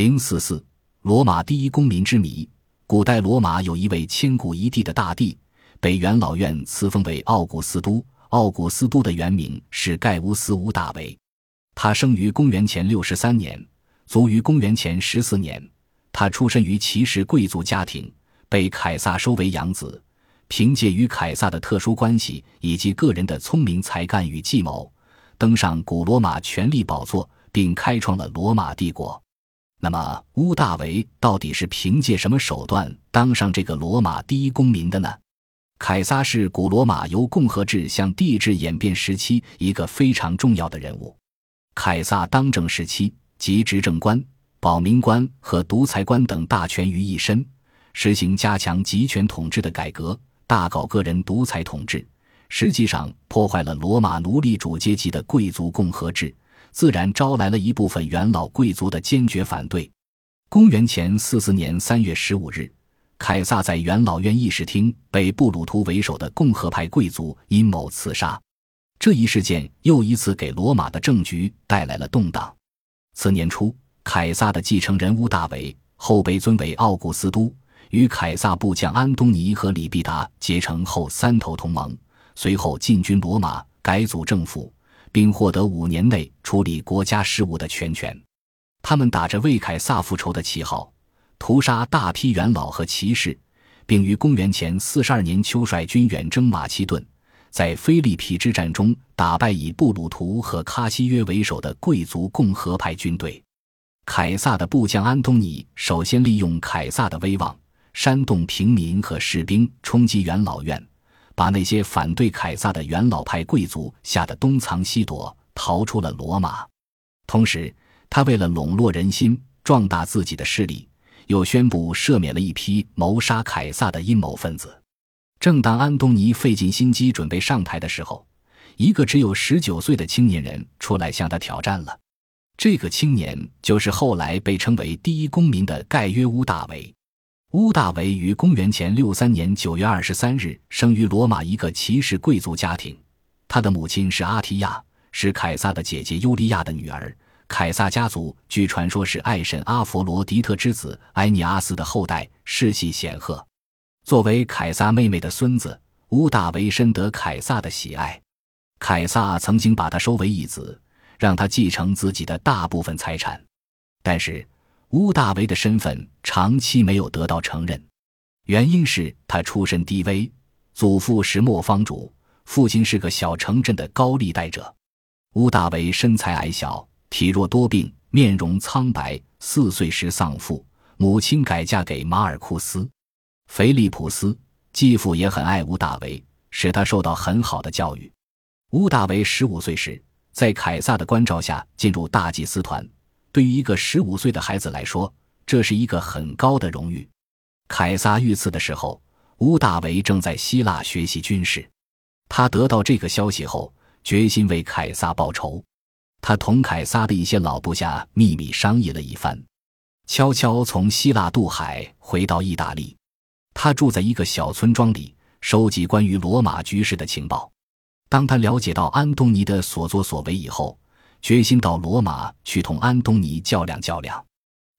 零四四，罗马第一公民之谜。古代罗马有一位千古一帝的大帝，被元老院赐封为奥古斯都。奥古斯都的原名是盖乌斯·乌大维，他生于公元前六十三年，卒于公元前十四年。他出身于骑士贵族家庭，被凯撒收为养子。凭借与凯撒的特殊关系以及个人的聪明才干与计谋，登上古罗马权力宝座，并开创了罗马帝国。那么，乌大维到底是凭借什么手段当上这个罗马第一公民的呢？凯撒是古罗马由共和制向帝制演变时期一个非常重要的人物。凯撒当政时期，集执政官、保民官和独裁官等大权于一身，实行加强集权统治的改革，大搞个人独裁统治，实际上破坏了罗马奴隶主阶级的贵族共和制。自然招来了一部分元老贵族的坚决反对。公元前四四年三月十五日，凯撒在元老院议事厅被布鲁图为首的共和派贵族阴谋刺杀。这一事件又一次给罗马的政局带来了动荡。次年初，凯撒的继承人乌大维后被尊为奥古斯都，与凯撒部将安东尼和李必达结成后三头同盟，随后进军罗马，改组政府。并获得五年内处理国家事务的全权。他们打着为凯撒复仇的旗号，屠杀大批元老和骑士，并于公元前四十二年秋率军远征马其顿，在菲利皮之战中打败以布鲁图和卡西约为首的贵族共和派军队。凯撒的部将安东尼首先利用凯撒的威望，煽动平民和士兵冲击元老院。把那些反对凯撒的元老派贵族吓得东藏西躲，逃出了罗马。同时，他为了笼络人心、壮大自己的势力，又宣布赦免了一批谋杀凯撒的阴谋分子。正当安东尼费尽心机准备上台的时候，一个只有十九岁的青年人出来向他挑战了。这个青年就是后来被称为第一公民的盖约乌大维。乌大维于公元前六三年九月二十三日生于罗马一个骑士贵族家庭，他的母亲是阿提亚，是凯撒的姐姐尤利亚的女儿。凯撒家族据传说是爱神阿佛罗狄特之子埃尼阿斯的后代，世系显赫。作为凯撒妹妹的孙子，乌大维深得凯撒的喜爱。凯撒曾经把他收为义子，让他继承自己的大部分财产，但是。乌大维的身份长期没有得到承认，原因是他出身低微，祖父是磨坊主，父亲是个小城镇的高利贷者。乌大维身材矮小，体弱多病，面容苍白。四岁时丧父，母亲改嫁给马尔库斯·菲利普斯，继父也很爱乌大维，使他受到很好的教育。乌大维十五岁时，在凯撒的关照下进入大祭司团。对于一个十五岁的孩子来说，这是一个很高的荣誉。凯撒遇刺的时候，乌大维正在希腊学习军事。他得到这个消息后，决心为凯撒报仇。他同凯撒的一些老部下秘密商议了一番，悄悄从希腊渡海回到意大利。他住在一个小村庄里，收集关于罗马局势的情报。当他了解到安东尼的所作所为以后，决心到罗马去同安东尼较量较量，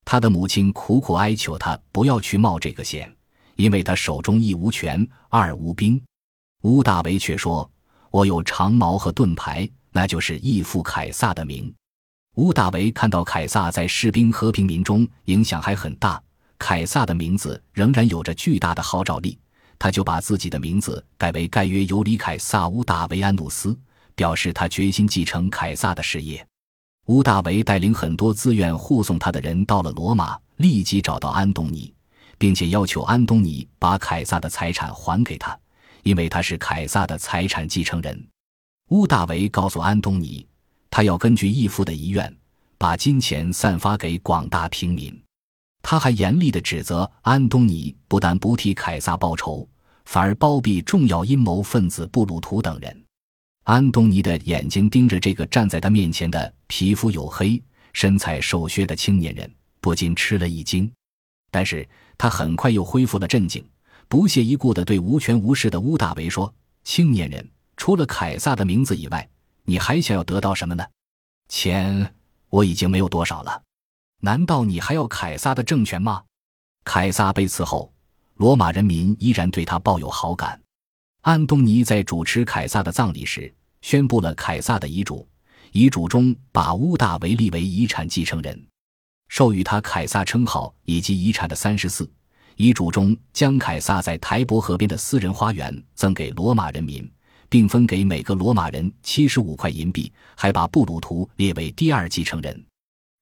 他的母亲苦苦哀求他不要去冒这个险，因为他手中一无权，二无兵。乌大维却说：“我有长矛和盾牌，那就是义父凯撒的名。”乌大维看到凯撒在士兵和平民中影响还很大，凯撒的名字仍然有着巨大的号召力，他就把自己的名字改为盖约尤里凯撒乌大维安努斯。表示他决心继承凯撒的事业。乌大维带领很多自愿护送他的人到了罗马，立即找到安东尼，并且要求安东尼把凯撒的财产还给他，因为他是凯撒的财产继承人。乌大维告诉安东尼，他要根据义父的遗愿，把金钱散发给广大平民。他还严厉地指责安东尼不但不替凯撒报仇，反而包庇重要阴谋分子布鲁图等人。安东尼的眼睛盯着这个站在他面前的皮肤黝黑、身材瘦削的青年人，不禁吃了一惊。但是他很快又恢复了镇静，不屑一顾地对无权无势的乌大维说：“青年人，除了凯撒的名字以外，你还想要得到什么呢？钱我已经没有多少了。难道你还要凯撒的政权吗？凯撒被刺后，罗马人民依然对他抱有好感。安东尼在主持凯撒的葬礼时，宣布了凯撒的遗嘱。遗嘱中把乌大维立为遗产继承人，授予他凯撒称号以及遗产的三十四。遗嘱中将凯撒在台伯河边的私人花园赠给罗马人民，并分给每个罗马人七十五块银币，还把布鲁图列为第二继承人。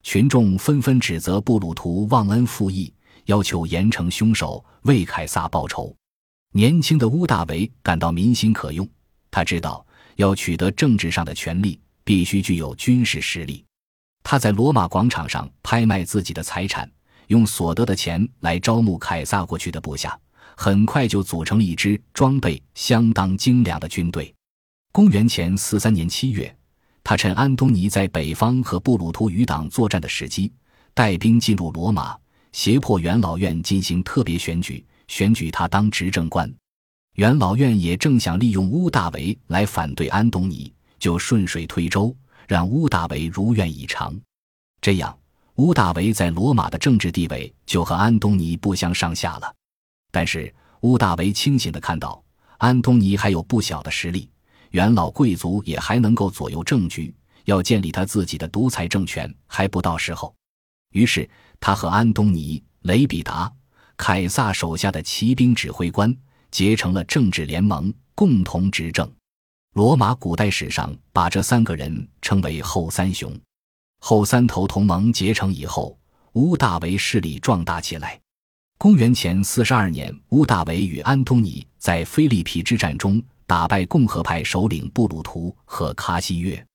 群众纷纷指责布鲁图忘恩负义，要求严惩凶手，为凯撒报仇。年轻的乌大维感到民心可用，他知道要取得政治上的权利，必须具有军事实力。他在罗马广场上拍卖自己的财产。用所得的钱来招募凯撒过去的部下，很快就组成了一支装备相当精良的军队。公元前四三年七月，他趁安东尼在北方和布鲁图余党作战的时机，带兵进入罗马，胁迫元老院进行特别选举，选举他当执政官。元老院也正想利用乌大维来反对安东尼，就顺水推舟，让乌大维如愿以偿。这样。乌大维在罗马的政治地位就和安东尼不相上下了，但是乌大维清醒地看到，安东尼还有不小的实力，元老贵族也还能够左右政局，要建立他自己的独裁政权还不到时候。于是他和安东尼、雷比达、凯撒手下的骑兵指挥官结成了政治联盟，共同执政。罗马古代史上把这三个人称为后三雄。后三头同盟结成以后，乌大维势力壮大起来。公元前四十二年，乌大维与安东尼在菲利皮之战中打败共和派首领布鲁图和卡西约。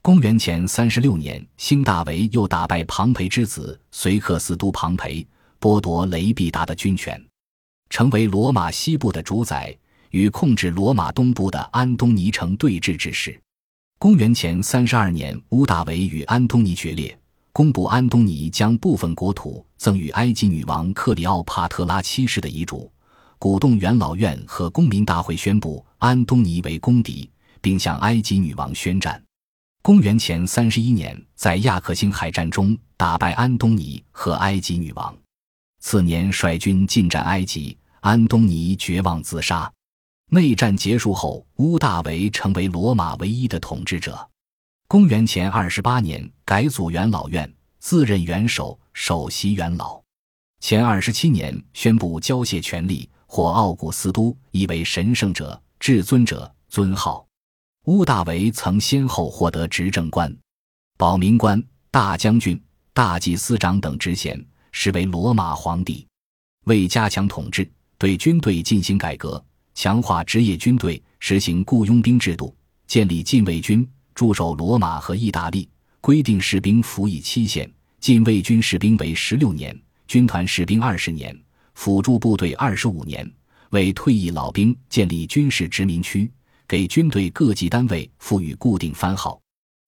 公元前三十六年，兴大维又打败庞培之子随克斯都庞培，剥夺雷必达的军权，成为罗马西部的主宰，与控制罗马东部的安东尼成对峙之势。公元前三十二年，乌大维与安东尼决裂，公布安东尼将部分国土赠与埃及女王克里奥帕特拉七世的遗嘱，鼓动元老院和公民大会宣布安东尼为公敌，并向埃及女王宣战。公元前三十一年，在亚克星海战中打败安东尼和埃及女王，次年率军进占埃及，安东尼绝望自杀。内战结束后，乌大维成为罗马唯一的统治者。公元前二十八年，改组元老院，自任元首，首席元老。前二十七年，宣布交卸权力，或奥古斯都，意为神圣者、至尊者尊号。乌大维曾先后获得执政官、保民官、大将军、大祭司长等职衔，实为罗马皇帝。为加强统治，对军队进行改革。强化职业军队，实行雇佣兵制度，建立禁卫军驻守罗马和意大利，规定士兵服役期限：禁卫军士兵为十六年，军团士兵二十年，辅助部队二十五年。为退役老兵建立军事殖民区，给军队各级单位赋予固定番号。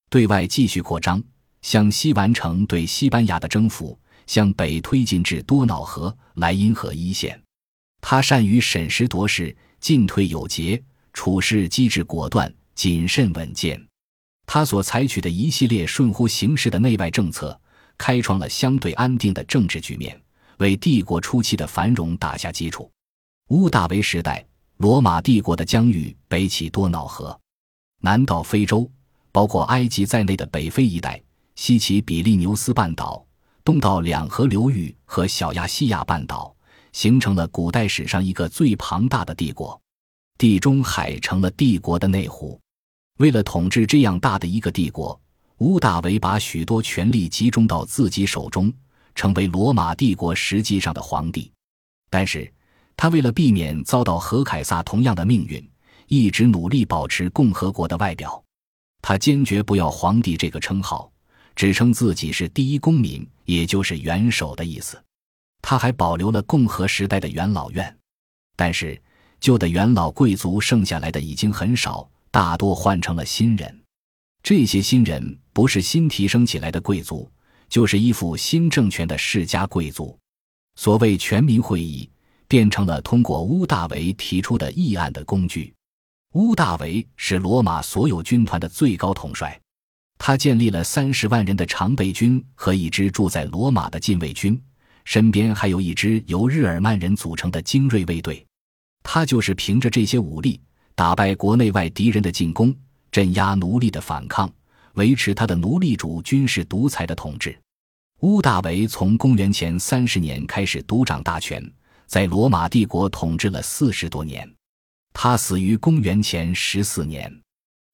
对外继续扩张，向西完成对西班牙的征服，向北推进至多瑙河、莱茵河一线。他善于审时度势。进退有节，处事机智果断，谨慎稳健。他所采取的一系列顺乎形势的内外政策，开创了相对安定的政治局面，为帝国初期的繁荣打下基础。乌大维时代，罗马帝国的疆域北起多瑙河，南到非洲，包括埃及在内的北非一带；西起比利牛斯半岛，东到两河流域和小亚细亚半岛。形成了古代史上一个最庞大的帝国，地中海成了帝国的内湖。为了统治这样大的一个帝国，乌大维把许多权力集中到自己手中，成为罗马帝国实际上的皇帝。但是，他为了避免遭到和凯撒同样的命运，一直努力保持共和国的外表。他坚决不要皇帝这个称号，只称自己是第一公民，也就是元首的意思。他还保留了共和时代的元老院，但是旧的元老贵族剩下来的已经很少，大多换成了新人。这些新人不是新提升起来的贵族，就是依附新政权的世家贵族。所谓全民会议，变成了通过乌大维提出的议案的工具。乌大维是罗马所有军团的最高统帅，他建立了三十万人的常备军和一支住在罗马的禁卫军，身边还有一支由日耳曼人组成的精锐卫队。他就是凭着这些武力，打败国内外敌人的进攻，镇压奴隶的反抗，维持他的奴隶主军事独裁的统治。屋大维从公元前三十年开始独掌大权，在罗马帝国统治了四十多年。他死于公元前十四年。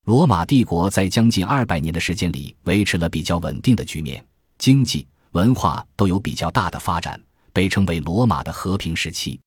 罗马帝国在将近二百年的时间里维持了比较稳定的局面，经济、文化都有比较大的发展，被称为罗马的和平时期。